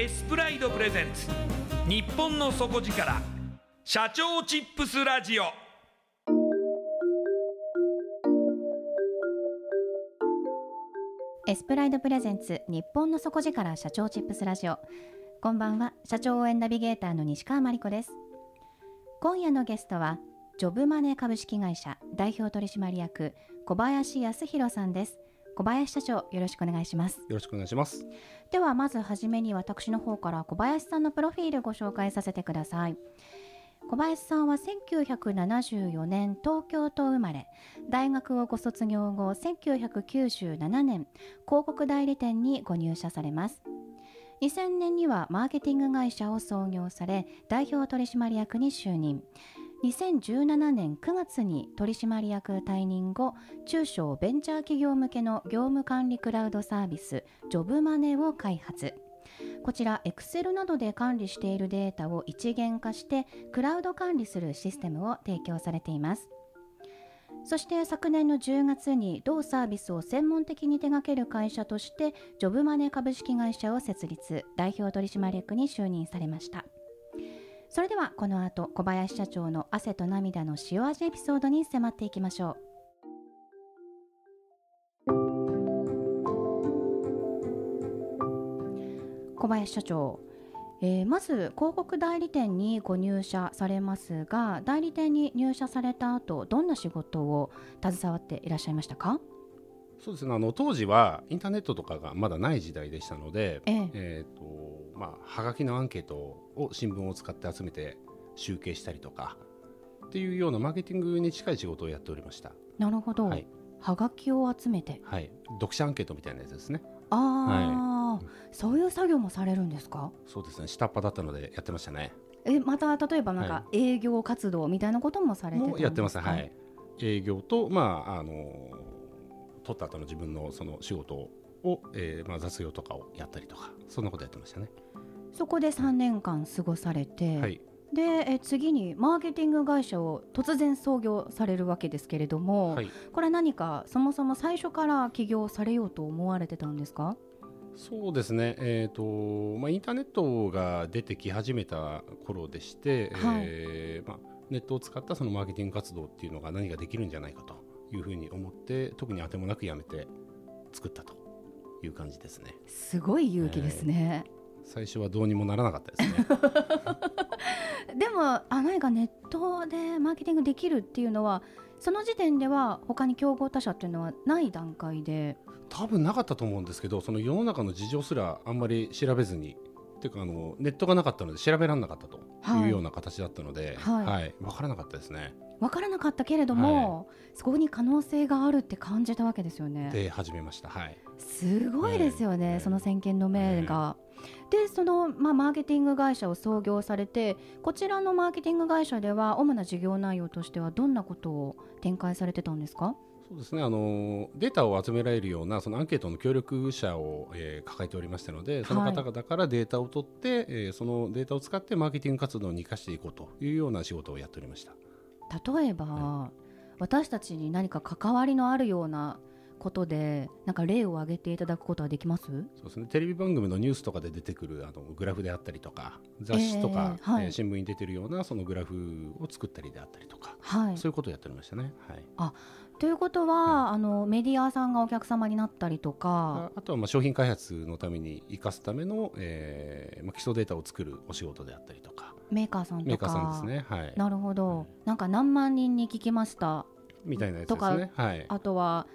エスプライドプレゼンツ。日本の底力。社長チップスラジオ。エスプライドプレゼンツ日本の底力社長チップスラジオ。こんばんは社長応援ナビゲーターの西川真理子です。今夜のゲストはジョブマネー株式会社代表取締役小林康弘さんです。小林社長よろしくお願いします。よろしくお願いします。ではまずはじめに私の方から小林さんのプロフィールご紹介させてください。小林さんは1974年東京都生まれ。大学をご卒業後1997年広告代理店にご入社されます。2000年にはマーケティング会社を創業され代表取締役に就任2017年9月に取締役退任後中小ベンチャー企業向けの業務管理クラウドサービスジョブマネを開発こちら Excel などで管理しているデータを一元化してクラウド管理するシステムを提供されています。そして昨年の10月に同サービスを専門的に手掛ける会社としてジョブマネ株式会社を設立。代表取締役に就任されました。それではこの後小林社長の汗と涙の塩味エピソードに迫っていきましょう。小林社長えー、まず広告代理店にご入社されますが代理店に入社された後どんな仕事を携わっていらっしゃいましたか？そうですね。あの当時はインターネットとかがまだない時代でしたので、ええ。えーとまあ、はがきのアンケートを新聞を使って集めて集計したりとかっていうようなマーケティングに近い仕事をやっておりました。なるほど、はい。はがきを集めて。はい、読者アンケートみたいなやつですね。ああ、そういう作業もされるんですか？そうですね。下っ端だったのでやってましたね。えまた例えばなんかは営業活動みたいなこともされてたんですか？もうやってます。はい。営業とまああの取った後の自分のその仕事を、えーまあ雑用とかをやったりとかそんなことやってましたね。そこで3年間過ごされて、はい。でえ次にマーケティング会社を突然創業されるわけですけれども、はい。これ何かそもそも最初から起業されようと思われてたんですか？そうですね、えーとまあ、インターネットが出てき始めた頃でして、はいえーまあ、ネットを使ったそのマーケティング活動っていうのが何ができるんじゃないかというふうに思って特に当てもなくやめて作ったという感じですね。すごい勇気ですね、最初はどうにもならなかったですね。でもあ何かネットでマーケティングできるっていうのはその時点では他に競合他社っていうのはない段階で。多分なかったと思うんですけどその世の中の事情すらあんまり調べずにっていうかあのネットがなかったので調べられなかったとはいいうような形だったので、はいはい分からなかったですね。分からなかったけれども、そこに可能性があるって感じたわけですよね。で始めました。はい。すごいですよね、ええその先見の明が。でその、まあ、マーケティング会社を創業されてこちらのマーケティング会社では主な事業内容としてはどんなことを展開されてたんですか？そうですね。あのデータを集められるようなそのアンケートの協力者を、えー抱えておりましたのでその方々からデータを取って、えーそのデータを使ってマーケティング活動に生かしていこうというような仕事をやっておりました。例えば、私たちに何か関わりのあるようなことでなんか例を挙げていただくことはできます？そうですね。テレビ番組のニュースとかで出てくるあのグラフであったりとか雑誌とか、えーはい。えー新聞に出てるようなそのグラフを作ったりであったりとか、はい。そういうことをやっておりましたね。はいということは、あのメディアさんがお客様になったりとか。ああとはまあ商品開発のために生かすための、えーまあ、基礎データを作るお仕事であったりとか。メーカーさんとか。メーカーさんですね、はい、なるほど、なんか何万人に聞きました？みたいなやつですね。はい、あとは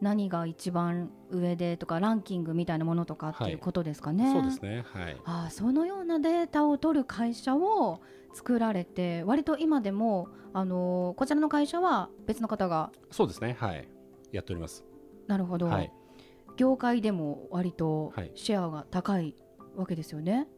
何が一番上でとかランキングみたいなものとかっていうことですかね。そうですね、はい、ああそのようなデータを取る会社を作られて割と今でも、あのーこちらの会社は別の方がそうですね、はい、やっております。なるほど、はい、業界でも割とはい。シェアが高いわけですよね。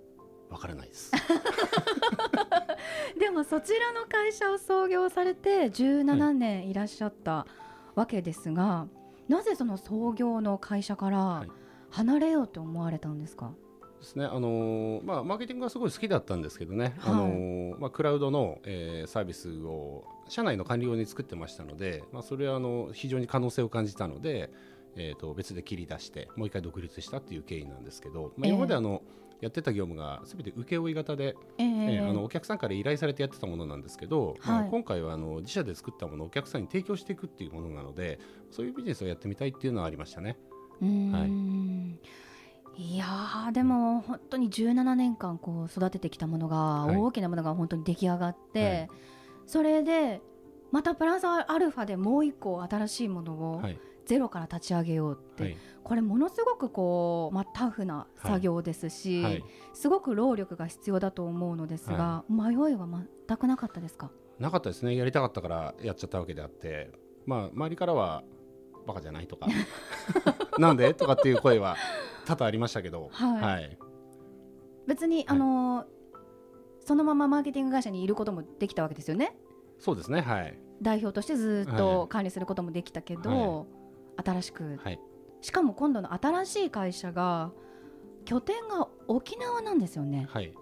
わからないです。でもそちらの会社を創業されて17年いらっしゃったわけですが、なぜその創業の会社からい。離れようと思われたんですか、ですね、あのーまあ、マーケティングはすごい好きだったんですけどね、はい。あのーまあ、クラウドの、えーサービスを社内の管理用に作ってましたので、まあ、それはあの非常に可能性を感じたので、えー、と別で切り出してもう一回独立したっていう経緯なんですけど、まあ、ええ。今まであの、やってた業務がすべて請負型で、ええ。えーあのお客さんから依頼されてやってたものなんですけど、まあはい。今回はあの自社で作ったものをお客さんに提供していくっていうものなのでそういうビジネスをやってみたいっていうのはありましたね。うーんいやーでも本当に17年間こう育ててきたものが、はい。大きなものが本当に出来上がって、はい。それでまたプラスアルファでもう一個新しいものをはい。ゼロから立ち上げようって、はい。これものすごくこう、まあ、タフな作業ですし、はい。すごく労力が必要だと思うのですが、迷いは全くなかったですか？なかったですね。やりたかったからやっちゃったわけであって、まあ、周りからはバカじゃないとか なんで？とかっていう声は多々ありましたけど、はい。別に、あのーそのままマーケティング会社にいることもできたわけですよね？そうですねはい、代表としてずっはい。と管理することもできたけど、は新しく。はい、しかも今度の新しい会社が拠点が沖縄なんですよね。はい、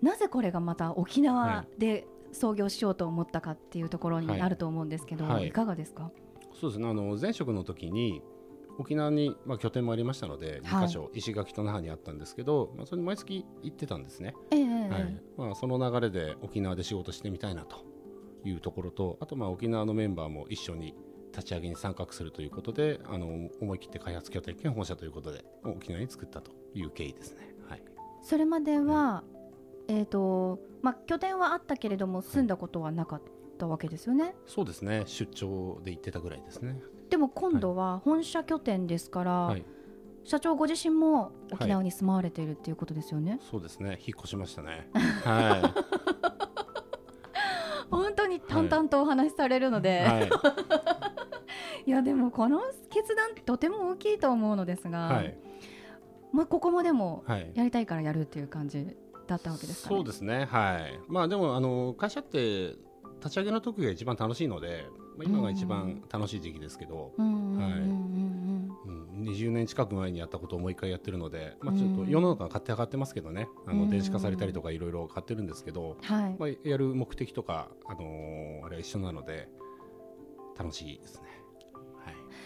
なぜこれがまた沖縄で創業しようと思ったかっていうところにはい。あると思うんですけど、はい。い、かがですか？そうですね。あの前職の時に沖縄に、まあ、拠点もありましたのではい。2箇所、石垣と那覇にあったんですけど、まあ、それに毎月行ってたんですね、ええはい。まあ、その流れで沖縄で仕事してみたいなというところとあとまあ沖縄のメンバーも一緒に立ち上げに参画するということであの思い切って開発拠点兼本社ということで沖縄に作ったという経緯ですね。はい、それまでは、えーとまあ、拠点はあったけれども住んだことはなかったわけですよね、そうですね。出張で行ってたぐらいですね。でも今度は本社拠点ですから、はい、社長ご自身も沖縄に住まわれているっていうことですよね、そうですね。引っ越しましたね。は 本当に淡々とお話しされるのい、で、はい、い、やでもこの決断とても大きいと思うのですが、はい、まあ、ここもでもはい。やりたいからやるっていう感じだったわけですかね？そうですね、はい。まあでもあの会社って立ち上げの時が一番楽しいので、まあ、今が一番楽しい時期ですけど、うんうん。うんうんうんうん、20年近く前にやったことをもう一回やってるので、まあ、うんちょっと世の中が勝手上がってますけどね、あうんの電子化されたりとかいろいろ変わってるんですけど、はい、まあ、やる目的とか、あのーあれは一緒なので楽しいですね。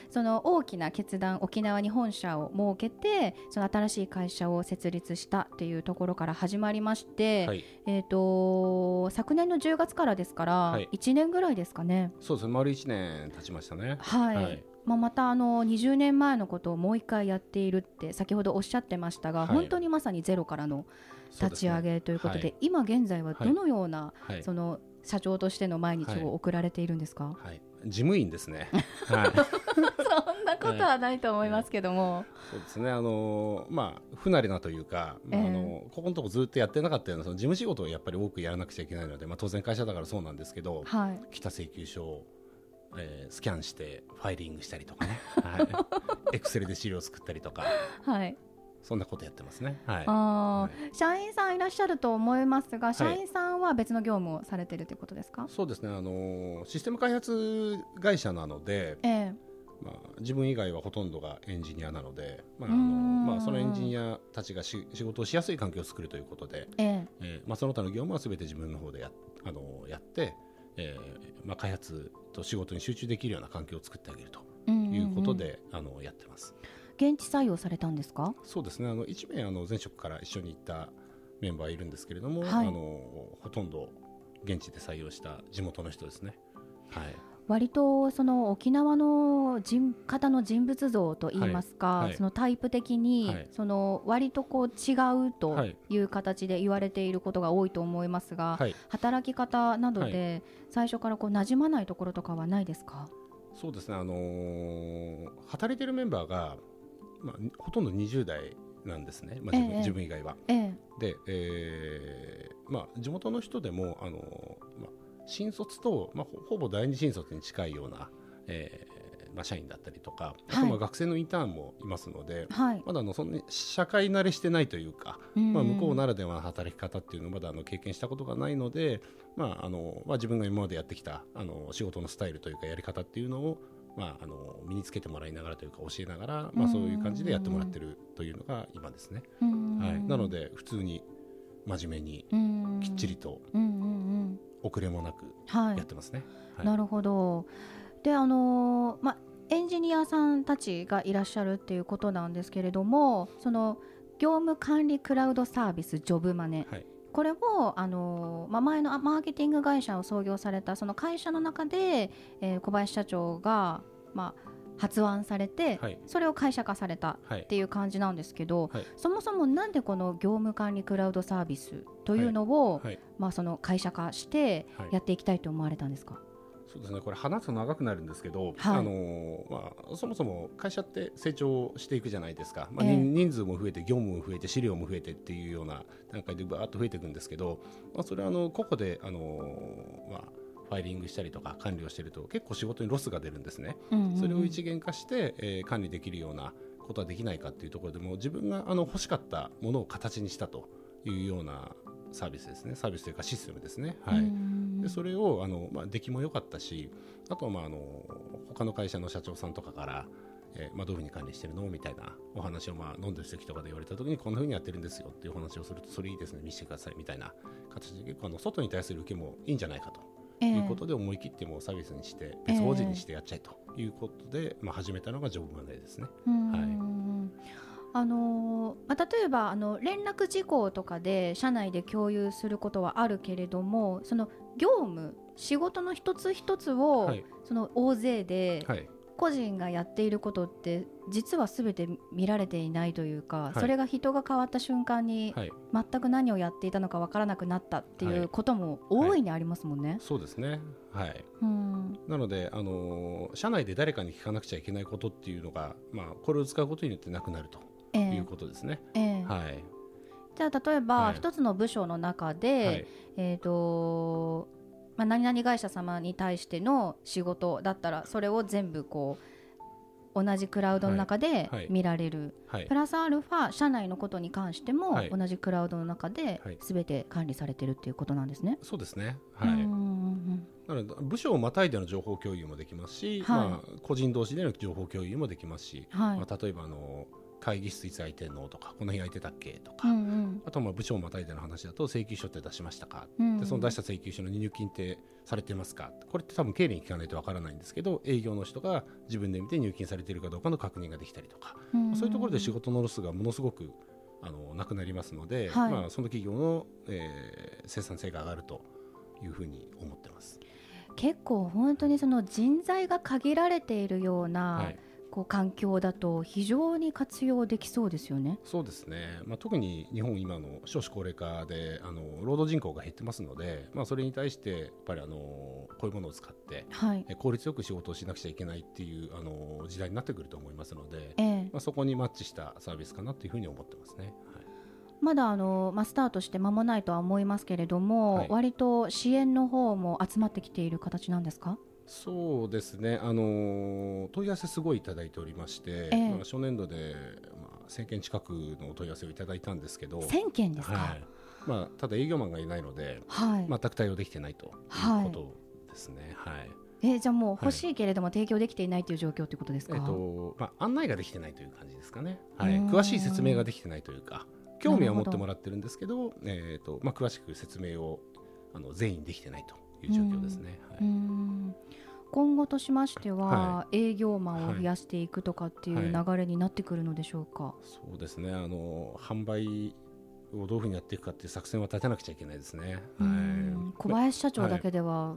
はいその大きな決断沖縄に本社を設けてその新しい会社を設立したっていうところから始まりまして、はい、えー、と昨年の10月からですから、はい。1年ぐらいですかね。そうですね。丸1年経ちましたね。はい、はい。まあ、またあの20年前のことをもう一回やっているって先ほどおっしゃってましたが、はい。本当にまさにゼロからの立ち上げということではい。今現在はどのような、はい。その社長としての毎日を送られているんですか、はい、事務員ですね。はい、そんなことはないと思いますけども、そうですね。あのまあ不慣れなというか、まあ、ええ。あのここのとこずっとやってなかったようなその事務仕事をやっぱり多くやらなくちゃいけないので、まあ当然会社だからそうなんですけど、はい、来た請求書を、えースキャンしてファイリングしたりとかね、はい、エクセルで資料を作ったりとか、はい、そんなことやってますね。はい。あーは社員さんいらっしゃると思いますが、社員さんは別の業務をされてるということですか、そうですね。あのシステム開発会社なので、ええまあ、自分以外はほとんどがエンジニアなので、まああのまあ、そのエンジニアたちがし仕事をしやすい環境を作るということで、えええーまあ、その他の業務はすべて自分の方でやあのやって、えーまあ、開発と仕事に集中できるような環境を作ってあげるとうんうんうんいうことで、あのやってます。現地採用されたんですか？そうですね。あの1名あの前職から一緒に行ったメンバーいるんですけれども、はい。あのほとんど現地で採用した地元の人ですね。はい。割とその沖縄の人方の人物像といいますか、はい。はい。そのタイプ的に、はい。その割とこう違うとはい。いう形で言われていることが多いと思いますが、はい、働き方などで最初からこう馴染まないところとかはないですか、そうですね、あのー働いてるメンバーが、まあ、にほとんど20代なんですね、まあ、自分ええ自分以外は。ええ。で、えーまあ、地元の人でも、あのーまあ、新卒と、まあ、ほほぼ第二新卒に近いような、えーまあ、社員だったりとか、あとまあ学生のインターンもいますので、はい、まだあのそんなに社会慣れしてないというか、うん。まあ、向こうならではの働き方っていうのをまだあの経験したことがないので、まああのまあ、自分が今までやってきたあの仕事のスタイルというかやり方っていうのを、まあ、あの身につけてもらいながらというか教えながら、まあ、そういう感じでやってもらってるというのが今ですね。うんはい、なので普通に真面目にうん。きっちりと遅れもなくはいやってますね。はい。なるほど。で、あのーまあエンジニアさんたちがいらっしゃるっていうことなんですけれども、その業務管理クラウドサービスジョブマネ、はいこれをあのーまあ前のあマーケティング会社を創業されたその会社の中で、えー小林社長がまあ発案されて、はい。それを会社化されたはいっていう感じなんですけど、はい。そもそもなんでこの業務管理クラウドサービスというのを、はい。まあその会社化してはい。やっていきたいと思われたんですか？そうですね。これ話すと長くなるんですけど、はい。あのまあ、そもそも会社って成長していくじゃないですか、まあええ。人人数も増えて業務も増えて資料も増えてっていうような段階でバーっと増えていくんですけど、まあ、それはあの個々であの、まあ、ファイリングしたりとか管理をしていると結構仕事にロスが出るんですね。うんうんうん。それを一元化して、えー管理できるようなことはできないかっていうところでも自分があの欲しかったものを形にしたというようなサービスですね。サービスというかシステムですね。はい、うん。でそれをあの、まあ、出来も良かったしあとは、まあ、あの他の会社の社長さんとかから、えーまあ、どういうふうに管理してるの？みたいなお話を、まあ、飲んでる席とかで言われた時にこんなふうにやってるんですよっていうお話をするとそれいいですね。見せてください。みたいな形で結構あの外に対する受けもいいんじゃないかと。ええ。いうことで思い切ってもうサービスにして別法人にしてやっちゃえということで、まあ、始めたのがジョブマネーですね。うん。はいあのーまあ、例えばあの連絡事項とかで社内で共有することはあるけれどもその業務仕事の一つ一つを、はい。その大勢ではい。個人がやっていることって実は全て見られていないというか、い。それが人が変わった瞬間にはい、全く何をやっていたのかわからなくなったっていはい。うことも大いにありますもんね。そうですね、はい、うん。なので、あのー社内で誰かに聞かなくちゃいけないことっていうのが、まあ、これを使うことによってなくなると。ええいうことですね。ええ。はい。じゃあ例えばはい。一つの部署の中で、はい。えーとまあ、何々会社様に対しての仕事だったらそれを全部こう同じクラウドの中で見られる、はい。プラスアルファ社内のことに関してもはい。同じクラウドの中ではい。全て管理されてるっていうことなんですね。そうですね、はい、部署をまたいでの情報共有もできますし、はい。まあ、個人同士での情報共有もできますし、はい。まあ、例えばあの会議室いつ空いてんの？とかこの日空いてたっけ？とか、うんうん。あとはまあ部署をまたいでの話だと請求書って出しましたか、うんうん。でその出した請求書の入金ってされてますか？これって多分経理に聞かないとわからないんですけど営業の人が自分で見て入金されているかどうかの確認ができたりとか、うん。そういうところで仕事のロスがものすごくあのなくなりますので、はい。まあ、その企業の、えー生産性が上がるというふうに思ってます。結構本当にその人材が限られているような、はいこう環境だと非常に活用できそうですよね。そうですね、まあ、特に日本、今の少子高齢化であの労働人口が減ってますので、まあ、それに対してやっぱりあのこういうものを使ってはい。え効率よく仕事をしなくちゃいけないっていうあの時代になってくると思いますので、ええまあ、そこにマッチしたサービスかなというふうに思ってますね。はいまだあの、まあ、スタートして間もないとは思いますけれども、はい割と支援の方も集まってきている形なんですか？そうですね、あの問い合わせすごいいただいておりまして、ええ。まあ、初年度で、まあ、1000件近くのお問い合わせをいただいたんですけど、1000件ですか、はい。まあ、ただ営業マンがいないので、はい。全く対応できてないとはいいうことですね。はい。えーじゃあもう欲しいけれども提供できていないという状況ということですか、えっとまあ、案内ができてないという感じですかね、はい、詳しい説明ができてないというか興味は持ってもらってるんですけどえっとまあ、詳しく説明をあの全員できてないという状況ですね。はい。ん。今後としましては、は営業マンを増やしていくとかっていうは流れになってくるのでしょうか、そうですね。あの販売をどういうふうにやっていくかっていう作戦は立てなくちゃいけないですね。はい。ん小林社長だけでは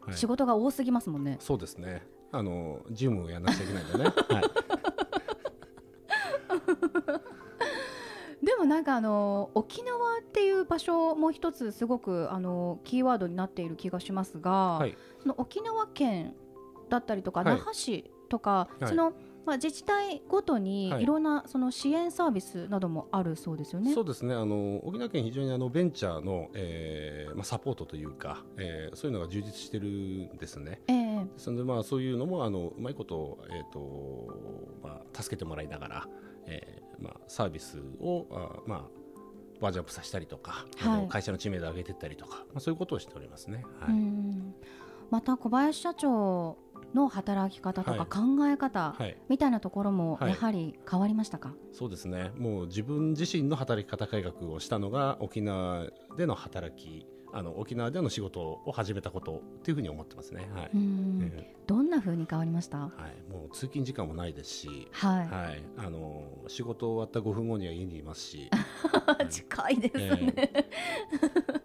はい。仕事が多すぎますもんね、そうですね。あの事務をやらなくちゃいけないんでね。はいもなんかあの沖縄っていう場所も一つすごくあのキーワードになっている気がしますが、はい。その沖縄県だったりとか、はい。那覇市とか、はい。そのまあ、自治体ごとにはい。いろんなその支援サービスなどもあるそうですよね。そうですね。あの沖縄県、非常にあのベンチャーの、えーまあ、サポートというか、えーそういうのが充実してるんですね。ええ。ですので、まあ、そういうのもあのうまいこと,、えーとまあ、助けてもらいながら、えーまあ、サービスをあ、まあ、バージョンアップさせたりとか、はい。会社の知名度を上げていったりとか、まあ、そういうことをしておりますね。はういん。また小林社長の働き方とかはい。考え方はい、みたいなところもはい。やはり変わりましたか、そうですね。もう自分自身の働き方改革をしたのが沖縄での働きあの沖縄での仕事を始めたことっていうふうに思ってますね。はい。うん。えどんな風に変わりました？はい、もう通勤時間もないですし、はい、はい、あの仕事終わった5分後には家にいますし、近いですえね、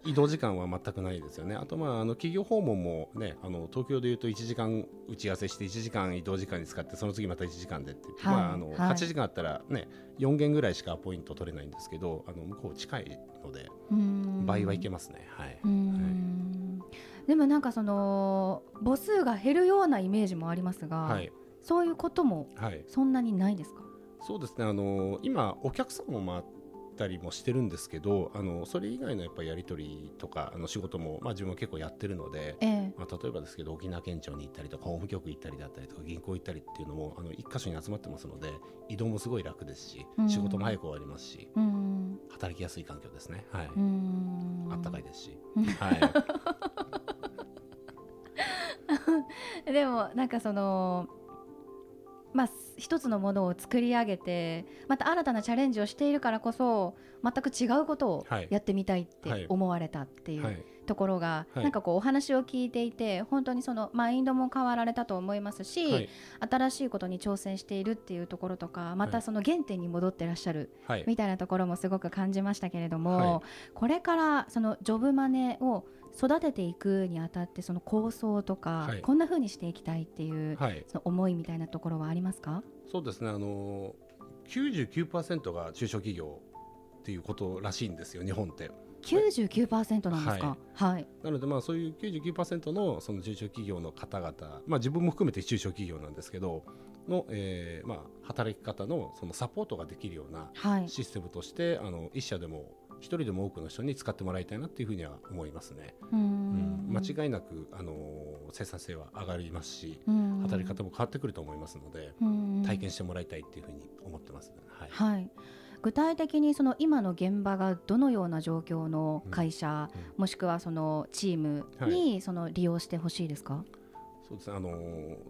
ー移動時間は全くないですよね。あとまああの企業訪問もね、あの東京でいうと1時間打ち合わせして1時間移動時間に使ってその次また1時間でってはい。まああのはい。8時間あったらね4件ぐらいしかアポイント取れないんですけど、あの向こう近いのでうん倍はいけますね。はい。うーんでもなんかその母数が減るようなイメージもありますが、はい。そういうこともはい。そんなにないですか？そうですね。あの今お客さんも回ったりもしてるんですけど、あのそれ以外のやっぱりやり取りとかあの仕事もまあ自分は結構やってるので。ええまあ、例えばですけど沖縄県庁に行ったりとか法務局行ったりだったりとか銀行行ったりっていうのもあの一箇所に集まってますので移動もすごい楽ですしうん。仕事も早く終わりますしうーん。働きやすい環境ですね。はい、あったかいですし、うん。はい、でもなんかそのまあ一つのものを作り上げてまた新たなチャレンジをしているからこそ全く違うことをはい。やってみたいっはい。て思われたっていう、はいところが、はい。なんかこうお話を聞いていて本当にそのマインドも変わられたと思いますし、はい。新しいことに挑戦しているっていうところとかまたはいその原点に戻ってらっしゃるはい。みたいなところもすごく感じましたけれども、はい。これからそのジョブマネを育てていくにあたってその構想とか、はい。こんな風にしていきたいっていう、はい、その思いみたいなところはありますか？そうですねあの99%が中小企業っていうことらしいんですよ日本って。99%なんですか？はい、なので、まあ、そういう99%のその中小企業の方々、まあ、自分も含めて中小企業なんですけどの、えーまあ、働き方のそのサポートができるようなはい。システムとしてあの一社でも一人でも多くの人に使ってもらいたいなっていうふうには思いますね。うん。ん。間違いなく、あの生産性は上がりますしうん。働き方も変わってくると思いますのでうん。体験してもらいたいっていうふうに思ってます、はい。はい、具体的にその今の現場がどのような状況の会社、うんうん。もしくはそのチームにその利用してほしいですか、そうですね。あの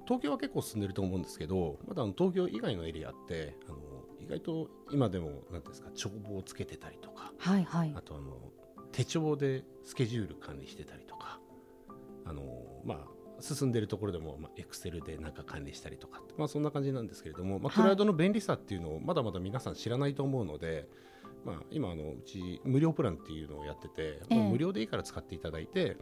東京は結構進んでると思うんですけどまだあの東京以外のエリアってあの意外と今でもなんていうんですか帳簿をつけてたりとかはいはい。あとあの手帳でスケジュール管理してたりとかあの、まあ、進んでるところでも、まあ、エクセルでなんか管理したりとか、まあ、そんな感じなんですけれども、まあ、はい。クラウドの便利さっていうのをまだまだ皆さん知らないと思うので、まあ、今あのうち無料プランっていうのをやってて、ええ。もう無料でいいから使っていただいて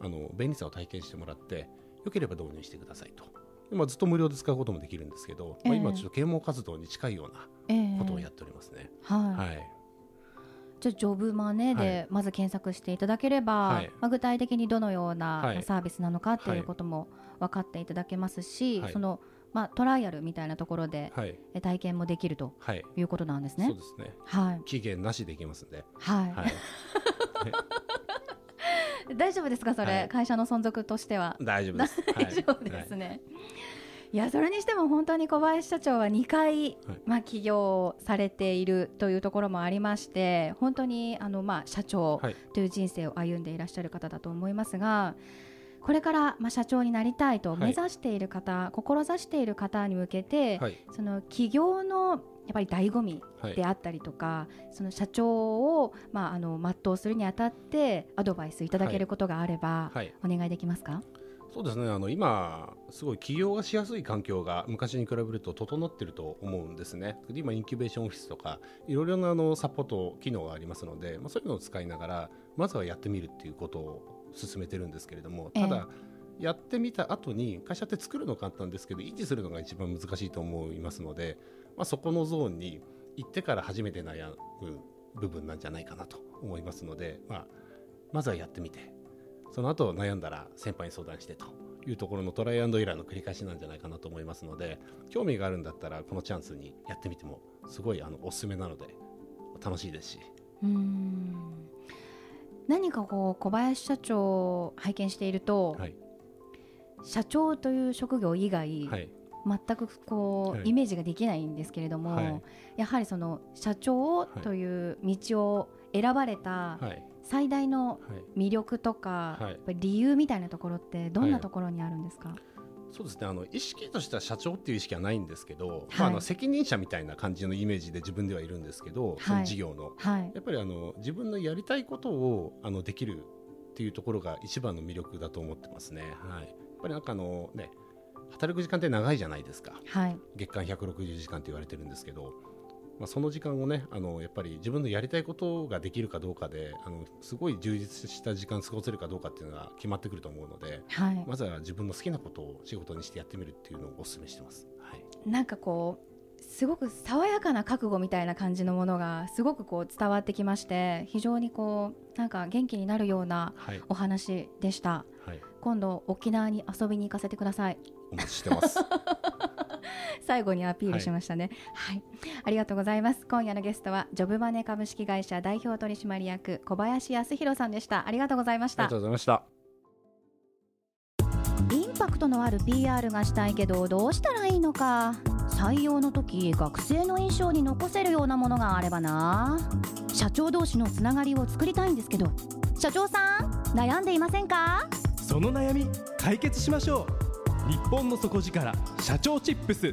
あの便利さを体験してもらってよければ導入してくださいと。でまあ、ずっと無料で使うこともできるんですけど、まあ、ええ。今ちょっと啓蒙活動に近いようなええ。ことをやっておりますね。はい、はい、じゃあジョブマネはでまず検索していただければ、はい。まあ、具体的にどのようはない。サービスなのかっていうはいことも分かっていただけますし、はい。そのまあ、トライアルみたいなところではい、え体験もできるとはい、いうことなんですね。そう。ですね。はい、期限なしでいきますんで、はい。はい、大丈夫ですかそれ、はい。会社の存続としては。大丈夫です。大丈夫ですね。いやそれにしても本当に小林社長は2回、まあ、起業されているというところもありまして本当にあの、まあ、社長はい。という人生を歩んでいらっしゃる方だと思いますがこれから、まあ、社長になりたいとはい。目指している方、志している方に向けて、はい、その起業のやっぱり醍醐味はい。であったりとか、その社長を、まあ、あの全うするにあたってアドバイスいただけることがあれば、はい、お願いできますか？そうですね。あの今すごい起業がしやすい環境が昔に比べると整ってると思うんですね。で今インキュベーションオフィスとかいろいろなあのサポート機能がありますので、まあそういうのを使いながらまずはやってみるっていうことを進めてるんですけれども、ただ、やってみた後に会社って作るの簡単ですけど維持するのが一番難しいと思いますので、まあ、そこのゾーンに行ってから初めて悩む部分なんじゃないかなと思いますので、まあ、まずはやってみてその後悩んだら先輩に相談してというところのトライアンドエラーの繰り返しなんじゃないかなと思いますので興味があるんだったらこのチャンスにやってみてもすごいあのおすすめなので。楽しいですしうーん。何かこう小林社長を拝見していると、はい。社長という職業以外、はい。全くこう、はい。イメージができないんですけれども、はい。やはりその社長という道を選ばれたはい最大のはい。魅力とか、はい。理由みたいなところってどんなところにあるんですか、そうですね。あの意識としては社長っていう意識はないんですけど、はい。まあ、あの責任者みたいな感じのイメージで自分ではいるんですけど、その事業の。はい。やっぱりあの自分のやりたいことをあのできるっていうところが一番の魅力だと思ってますね。はい、やっぱりなんかあのね働く時間って長いじゃないですか。はい。月間160時間って言われてるんですけど、まあ、その時間をねあのやっぱり自分のやりたいことができるかどうかであのすごい充実した時間過ごせるかどうかっていうのが決まってくると思うのではい。まずは自分の好きなことを仕事にしてやってみるっていうのをお勧めしてます。はい。なんかこうすごく爽やかな覚悟みたいな感じのものがすごくこう伝わってきまして非常にこうなんか元気になるようなはい、お話でした。はい、今度沖縄に遊びに行かせてください。お待ちしてます。最後にアピールしましたね。はい、ありがとうございます。今夜のゲストはジョブマネ株式会社代表取締役小林康弘さんでした。ありがとうございました。ありがとうございました。インパクトのある PR がしたいけどどうしたらいいのか。採用の時学生の印象に残せるようなものがあればな。社長同士のつながりを作りたいんですけど。社長さん悩んでいませんか？その悩み解決しましょう。日本の底力社長チップス